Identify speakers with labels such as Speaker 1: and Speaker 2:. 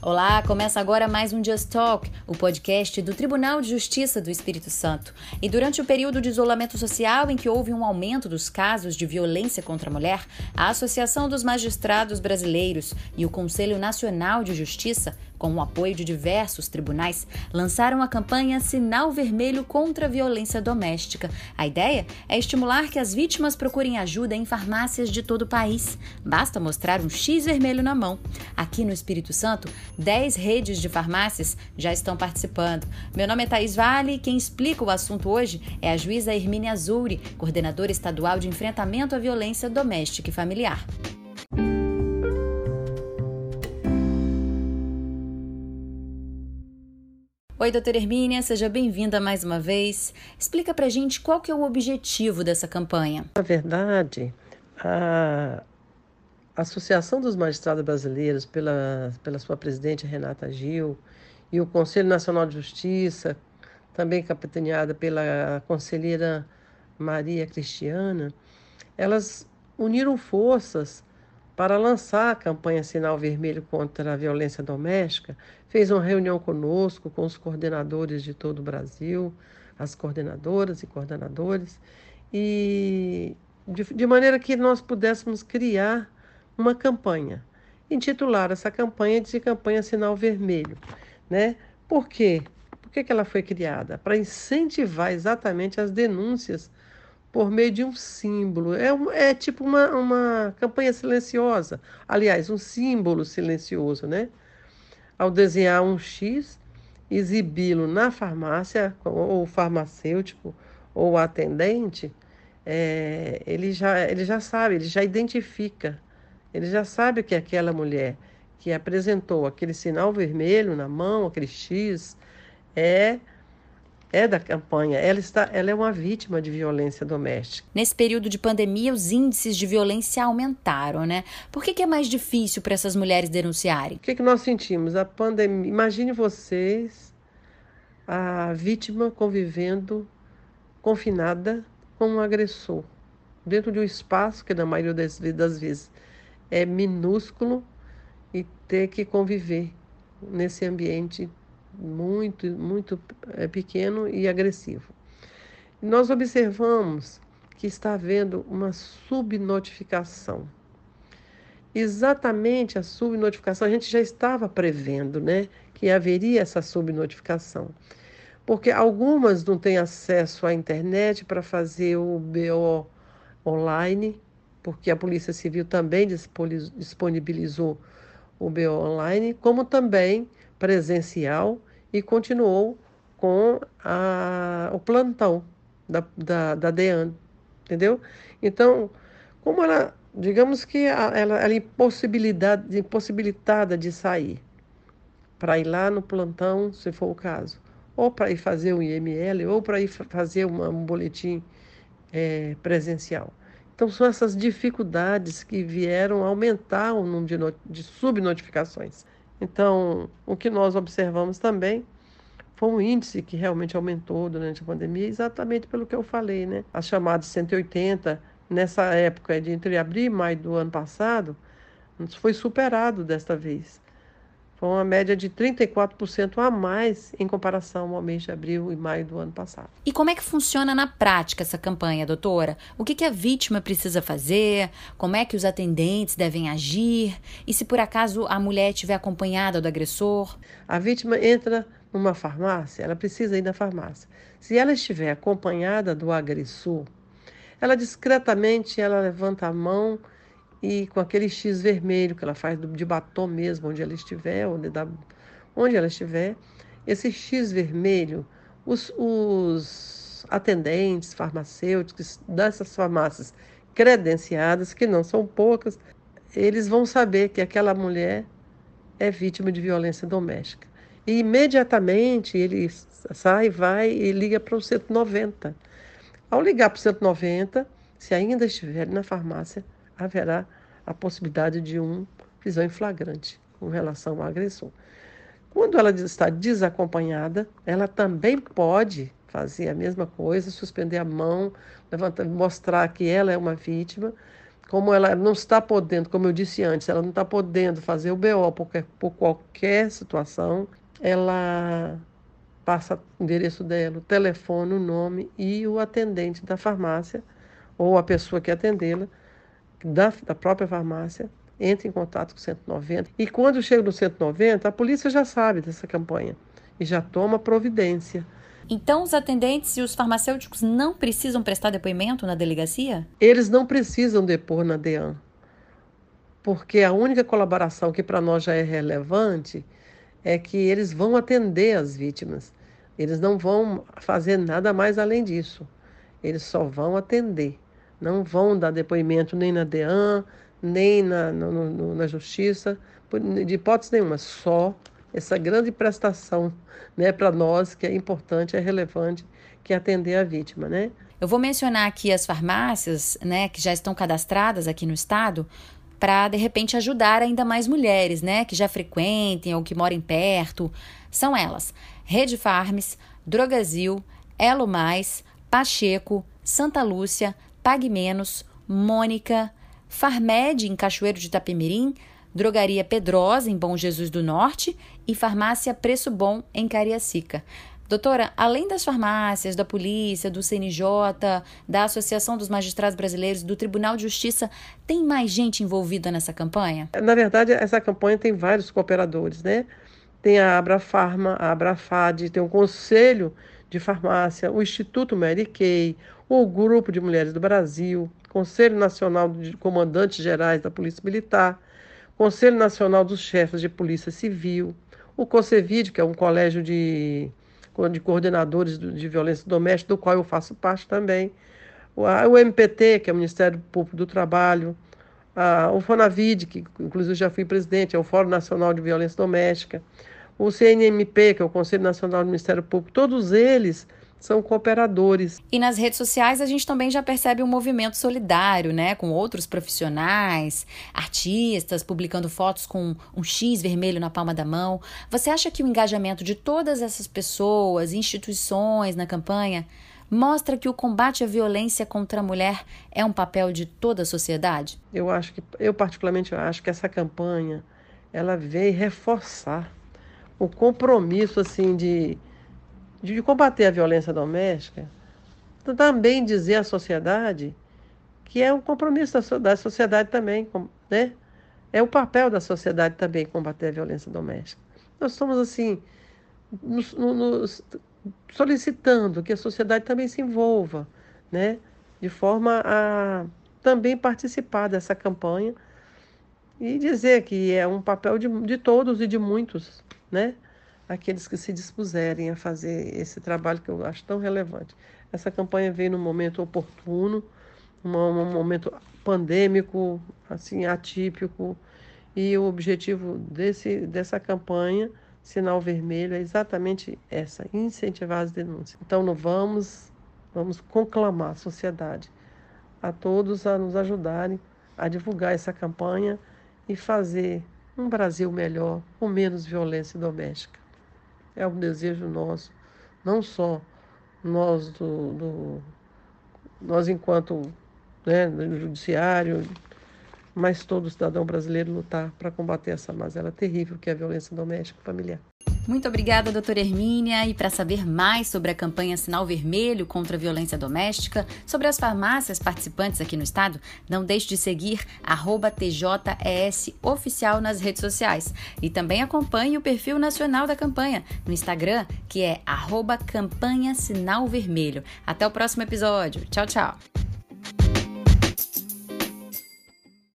Speaker 1: Olá, começa agora mais um Just Talk, o podcast do Tribunal de Justiça do Espírito Santo. E durante o período de isolamento social em que houve um aumento dos casos de violência contra a mulher, a Associação dos Magistrados Brasileiros e o Conselho Nacional de Justiça com o apoio de diversos tribunais, lançaram a campanha Sinal Vermelho contra a Violência Doméstica. A ideia é estimular que as vítimas procurem ajuda em farmácias de todo o país. Basta mostrar um X vermelho na mão. Aqui no Espírito Santo, 10 redes de farmácias já estão participando. Meu nome é Thaís Vale e quem explica o assunto hoje é a juíza Hermínia Azuri, coordenadora estadual de enfrentamento à violência doméstica e familiar. Oi, doutora Hermínia, seja bem-vinda mais uma vez. Explica pra gente qual que é o objetivo dessa campanha.
Speaker 2: Na verdade, a Associação dos Magistrados Brasileiros, pela, pela sua presidente Renata Gil, e o Conselho Nacional de Justiça, também capitaneada pela conselheira Maria Cristiana, elas uniram forças para lançar a campanha Sinal Vermelho contra a Violência Doméstica, fez uma reunião conosco, com os coordenadores de todo o Brasil, as coordenadoras e coordenadores, e de, de maneira que nós pudéssemos criar uma campanha. Intitular essa campanha de campanha Sinal Vermelho. Né? Por quê? Por que, que ela foi criada? Para incentivar exatamente as denúncias por meio de um símbolo. É, é tipo uma, uma campanha silenciosa. Aliás, um símbolo silencioso, né? Ao desenhar um X, exibi-lo na farmácia, ou farmacêutico, ou atendente, é, ele, já, ele já sabe, ele já identifica, ele já sabe que aquela mulher que apresentou aquele sinal vermelho na mão, aquele X, é é da campanha, ela, está, ela é uma vítima de violência doméstica.
Speaker 1: Nesse período de pandemia, os índices de violência aumentaram, né? Por que, que é mais difícil para essas mulheres denunciarem?
Speaker 2: O que, que nós sentimos? A pandemia. Imagine vocês, a vítima convivendo confinada com um agressor, dentro de um espaço que, na maioria das, das vezes, é minúsculo e ter que conviver nesse ambiente muito, muito é, pequeno e agressivo. Nós observamos que está havendo uma subnotificação. Exatamente a subnotificação, a gente já estava prevendo né, que haveria essa subnotificação. Porque algumas não têm acesso à internet para fazer o BO online, porque a Polícia Civil também disponibilizou o BO online, como também presencial e continuou com a, o plantão da, da, da DEAN, entendeu? Então, como ela, digamos que ela, ela é impossibilidade, impossibilitada de sair para ir lá no plantão, se for o caso, ou para ir fazer um IML, ou para ir fazer uma, um boletim é, presencial. Então, são essas dificuldades que vieram aumentar o número de, de subnotificações. Então, o que nós observamos também foi um índice que realmente aumentou durante a pandemia, exatamente pelo que eu falei, né? As chamadas 180, nessa época de entre abril e maio do ano passado, foi superado desta vez. Foi uma média de 34% a mais em comparação ao mês de abril e maio do ano passado.
Speaker 1: E como é que funciona na prática essa campanha, doutora? O que, que a vítima precisa fazer? Como é que os atendentes devem agir? E se por acaso a mulher estiver acompanhada do agressor?
Speaker 2: A vítima entra numa farmácia, ela precisa ir na farmácia. Se ela estiver acompanhada do agressor, ela discretamente ela levanta a mão e com aquele X vermelho que ela faz de batom mesmo, onde ela estiver, onde, dá, onde ela estiver, esse X vermelho, os, os atendentes farmacêuticos dessas farmácias credenciadas, que não são poucas, eles vão saber que aquela mulher é vítima de violência doméstica. E imediatamente ele sai, vai e liga para o 190. Ao ligar para o 190, se ainda estiver na farmácia, haverá a possibilidade de um prisão em flagrante com relação ao agressor. Quando ela está desacompanhada, ela também pode fazer a mesma coisa, suspender a mão, levantar, mostrar que ela é uma vítima, como ela não está podendo, como eu disse antes, ela não está podendo fazer o BO por, por qualquer situação, ela passa o endereço dela, o telefone, o nome e o atendente da farmácia ou a pessoa que atendê-la da, da própria farmácia entra em contato com o 190 e quando chega no 190 a polícia já sabe dessa campanha e já toma providência.
Speaker 1: Então, os atendentes e os farmacêuticos não precisam prestar depoimento na delegacia?
Speaker 2: Eles não precisam depor na DEAN, porque a única colaboração que para nós já é relevante é que eles vão atender as vítimas. Eles não vão fazer nada mais além disso. Eles só vão atender. Não vão dar depoimento nem na DEAN, nem na, no, no, na Justiça, de hipótese nenhuma. Só essa grande prestação né, para nós, que é importante, é relevante, que é atender a vítima. Né?
Speaker 1: Eu vou mencionar aqui as farmácias né, que já estão cadastradas aqui no estado para de repente ajudar ainda mais mulheres, né, que já frequentem ou que morem perto. São elas: Rede Farms, Drogazil, Elo Mais, Pacheco, Santa Lúcia, Pague Menos, Mônica, Farmed em Cachoeiro de Itapemirim, Drogaria Pedrosa em Bom Jesus do Norte e Farmácia Preço Bom em Cariacica. Doutora, além das farmácias, da polícia, do CNJ, da Associação dos Magistrados Brasileiros, do Tribunal de Justiça, tem mais gente envolvida nessa campanha?
Speaker 2: Na verdade, essa campanha tem vários cooperadores, né? Tem a Abrafarma, a Abrafad, tem o Conselho de Farmácia, o Instituto Mary Kay, o Grupo de Mulheres do Brasil, Conselho Nacional de Comandantes Gerais da Polícia Militar, Conselho Nacional dos Chefes de Polícia Civil, o CONCEVID, que é um colégio de de coordenadores de violência doméstica, do qual eu faço parte também, o MPT, que é o Ministério Público do Trabalho, o FONAVID, que inclusive já fui presidente, é o Fórum Nacional de Violência Doméstica, o CNMP, que é o Conselho Nacional do Ministério Público, todos eles são cooperadores.
Speaker 1: E nas redes sociais a gente também já percebe um movimento solidário, né, com outros profissionais, artistas publicando fotos com um X vermelho na palma da mão. Você acha que o engajamento de todas essas pessoas, instituições na campanha mostra que o combate à violência contra a mulher é um papel de toda a sociedade?
Speaker 2: Eu acho que eu particularmente acho que essa campanha ela veio reforçar o compromisso assim de de combater a violência doméstica, também dizer à sociedade que é um compromisso da sociedade também, né? É o papel da sociedade também combater a violência doméstica. Nós estamos, assim, nos, nos solicitando que a sociedade também se envolva, né? De forma a também participar dessa campanha e dizer que é um papel de, de todos e de muitos, né? Aqueles que se dispuserem a fazer esse trabalho que eu acho tão relevante. Essa campanha veio num momento oportuno, um momento pandêmico, assim, atípico, e o objetivo desse, dessa campanha, Sinal Vermelho, é exatamente essa, incentivar as denúncias. Então, não vamos, vamos conclamar a sociedade, a todos a nos ajudarem a divulgar essa campanha e fazer um Brasil melhor, com menos violência doméstica é um desejo nosso, não só nós do, do nós enquanto né, no judiciário, mas todo cidadão brasileiro lutar para combater essa mazela terrível que é a violência doméstica familiar.
Speaker 1: Muito obrigada, doutora Hermínia. E para saber mais sobre a campanha Sinal Vermelho contra a violência doméstica, sobre as farmácias participantes aqui no estado, não deixe de seguir TJES Oficial nas redes sociais. E também acompanhe o perfil nacional da campanha no Instagram, que é arroba campanha Sinal Vermelho. Até o próximo episódio. Tchau, tchau.